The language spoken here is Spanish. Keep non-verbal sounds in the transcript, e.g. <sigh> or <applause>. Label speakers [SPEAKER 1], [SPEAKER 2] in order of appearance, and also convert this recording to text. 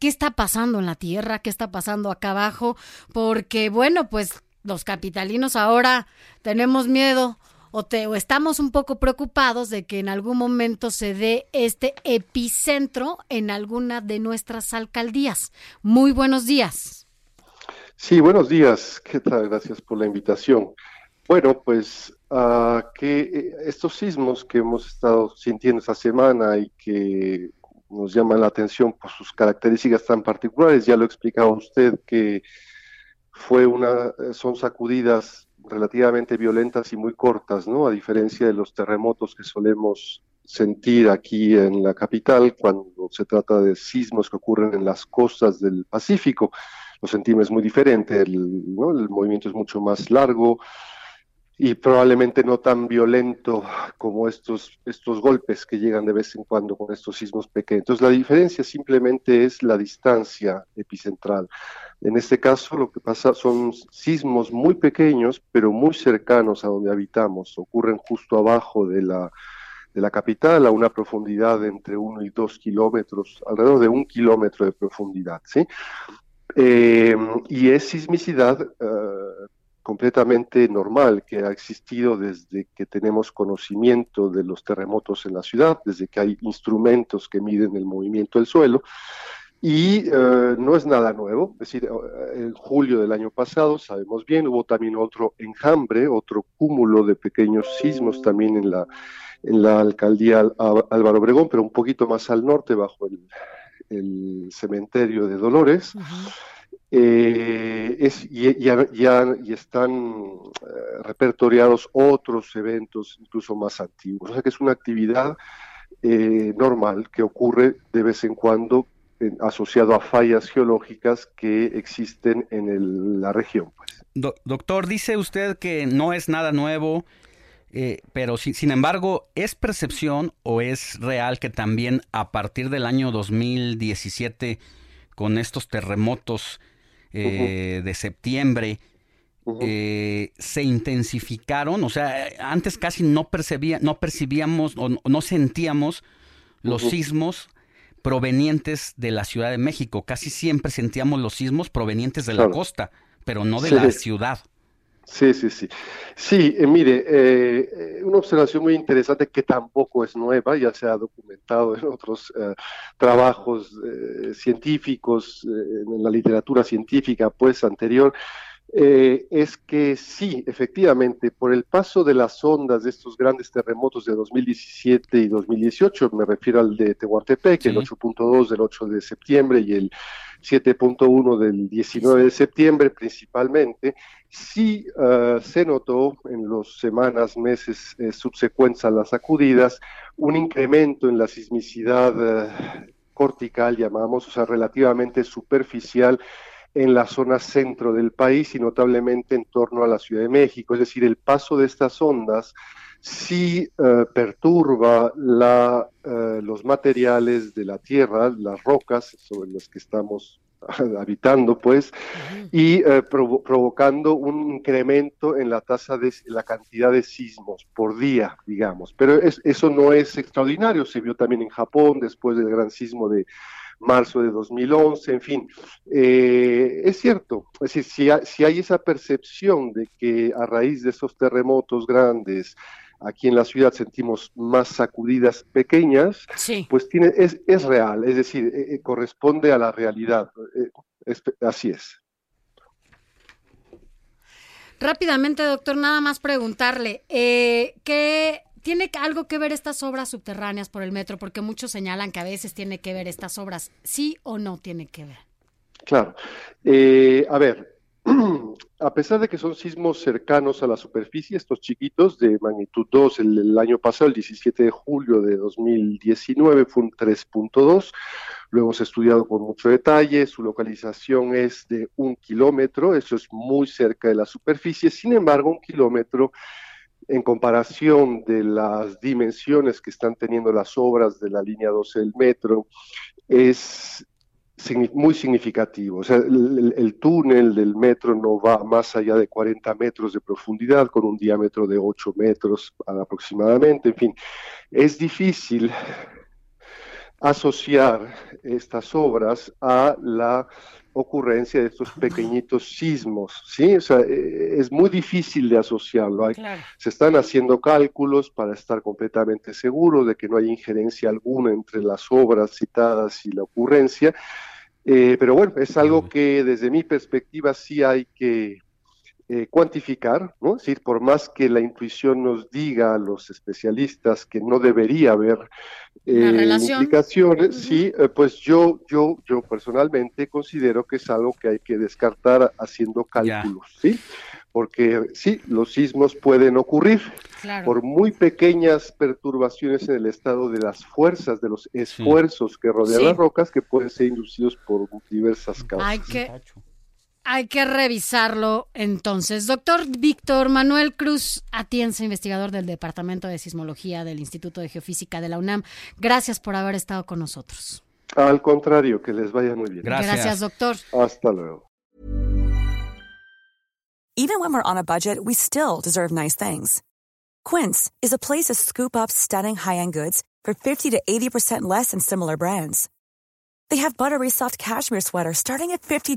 [SPEAKER 1] qué está pasando en la Tierra, qué está pasando acá abajo, porque bueno, pues los capitalinos ahora tenemos miedo o, te, o estamos un poco preocupados de que en algún momento se dé este epicentro en alguna de nuestras alcaldías. Muy buenos días.
[SPEAKER 2] Sí, buenos días. ¿Qué tal? Gracias por la invitación. Bueno, pues que eh, estos sismos que hemos estado sintiendo esta semana y que nos llaman la atención por sus características tan particulares. Ya lo explicaba usted que fue una, son sacudidas relativamente violentas y muy cortas, ¿no? A diferencia de los terremotos que solemos sentir aquí en la capital cuando se trata de sismos que ocurren en las costas del Pacífico. Lo sentimos muy diferente, el, ¿no? el movimiento es mucho más largo, y probablemente no tan violento como estos, estos golpes que llegan de vez en cuando con estos sismos pequeños. Entonces la diferencia simplemente es la distancia epicentral. En este caso lo que pasa son sismos muy pequeños, pero muy cercanos a donde habitamos. Ocurren justo abajo de la, de la capital a una profundidad de entre uno y dos kilómetros, alrededor de un kilómetro de profundidad. ¿sí? Eh, y es sismicidad uh, completamente normal que ha existido desde que tenemos conocimiento de los terremotos en la ciudad, desde que hay instrumentos que miden el movimiento del suelo. Y uh, no es nada nuevo, es decir, en julio del año pasado, sabemos bien, hubo también otro enjambre, otro cúmulo de pequeños sismos también en la, en la alcaldía Álvaro Obregón, pero un poquito más al norte, bajo el, el cementerio de Dolores. Uh -huh. Eh, y, ya, y, están eh, repertoriados otros eventos incluso más antiguos. O sea que es una actividad eh, normal que ocurre de vez en cuando asociado a fallas geológicas que existen en el, la región. Pues.
[SPEAKER 3] Do, doctor, dice usted que no es nada nuevo, eh, pero si, sin embargo, ¿es percepción o es real que también a partir del año 2017, con estos terremotos, eh, uh -huh. de septiembre uh -huh. eh, se intensificaron, o sea, antes casi no percibía, no percibíamos o no sentíamos los uh -huh. sismos provenientes de la Ciudad de México, casi siempre sentíamos los sismos provenientes de claro. la costa, pero no de sí. la ciudad.
[SPEAKER 2] Sí, sí, sí. Sí, eh, mire, eh, una observación muy interesante que tampoco es nueva, ya se ha documentado en otros eh, trabajos eh, científicos, eh, en la literatura científica, pues anterior, eh, es que sí, efectivamente, por el paso de las ondas de estos grandes terremotos de 2017 y 2018, me refiero al de Tehuantepec, sí. el 8.2 del 8 de septiembre y el 7.1 del 19 de septiembre principalmente, sí uh, se notó en las semanas, meses eh, subsecuentes a las sacudidas, un incremento en la sismicidad uh, cortical, llamamos, o sea, relativamente superficial, en la zona centro del país y notablemente en torno a la Ciudad de México. Es decir, el paso de estas ondas sí uh, perturba la, uh, los materiales de la Tierra, las rocas sobre las que estamos <laughs> habitando, pues, y uh, provo provocando un incremento en la tasa de la cantidad de sismos por día, digamos. Pero es, eso no es extraordinario, se vio también en Japón después del gran sismo de marzo de 2011, en fin, eh, es cierto, es decir, si, ha, si, hay esa percepción de que a raíz de esos terremotos grandes, aquí en la ciudad sentimos más sacudidas pequeñas,
[SPEAKER 1] sí.
[SPEAKER 2] pues tiene, es, es, real, es decir, eh, eh, corresponde a la realidad, eh, es, así es.
[SPEAKER 1] Rápidamente, doctor, nada más preguntarle, eh, ¿qué ¿Tiene algo que ver estas obras subterráneas por el metro? Porque muchos señalan que a veces tiene que ver estas obras. ¿Sí o no tiene que ver?
[SPEAKER 2] Claro. Eh, a ver, <clears throat> a pesar de que son sismos cercanos a la superficie, estos chiquitos de magnitud 2, el, año pasado, el 17 de julio de 2019, fue un 3.2. Lo hemos estudiado con mucho detalle. Su localización es de un kilómetro, eso es muy cerca de la superficie. Sin embargo, un kilómetro en comparación de las dimensiones que están teniendo las obras de la línea 12 del metro, es muy significativo. O sea, el, túnel del metro no va más allá de 40 metros de profundidad, con un diámetro de 8 metros aproximadamente. En fin, es difícil asociar estas obras a la ocurrencia de estos pequeñitos sismos, ¿sí? O sea, eh, es muy difícil de asociarlo. Se están haciendo cálculos para estar completamente seguros de que no hay injerencia alguna entre las obras citadas y la ocurrencia, eh, pero bueno, es algo que desde mi perspectiva sí hay que eh, cuantificar, ¿no? Es decir, por más que la intuición nos diga a los especialistas que no debería haber eh, implicaciones, sí, eh, pues yo, yo, yo personalmente considero que es algo que hay que descartar haciendo cálculos, ¿sí? Porque sí, los sismos pueden ocurrir. Por muy pequeñas perturbaciones en el estado de las fuerzas, de los esfuerzos que rodean las rocas, que pueden ser inducidos por diversas causas.
[SPEAKER 1] Hay que hay que revisarlo entonces. Doctor Víctor Manuel Cruz Atienza, investigador del Departamento de Sismología del Instituto de Geofísica de la UNAM, gracias por haber estado con nosotros.
[SPEAKER 2] Al contrario, que les vaya muy bien.
[SPEAKER 1] Gracias, gracias doctor.
[SPEAKER 2] Hasta luego.
[SPEAKER 4] Even when we're on a budget, we still deserve nice things. Quince is a place to scoop up stunning high-end goods for 50 to 80% less than similar brands. They have buttery soft cashmere sweaters starting at $50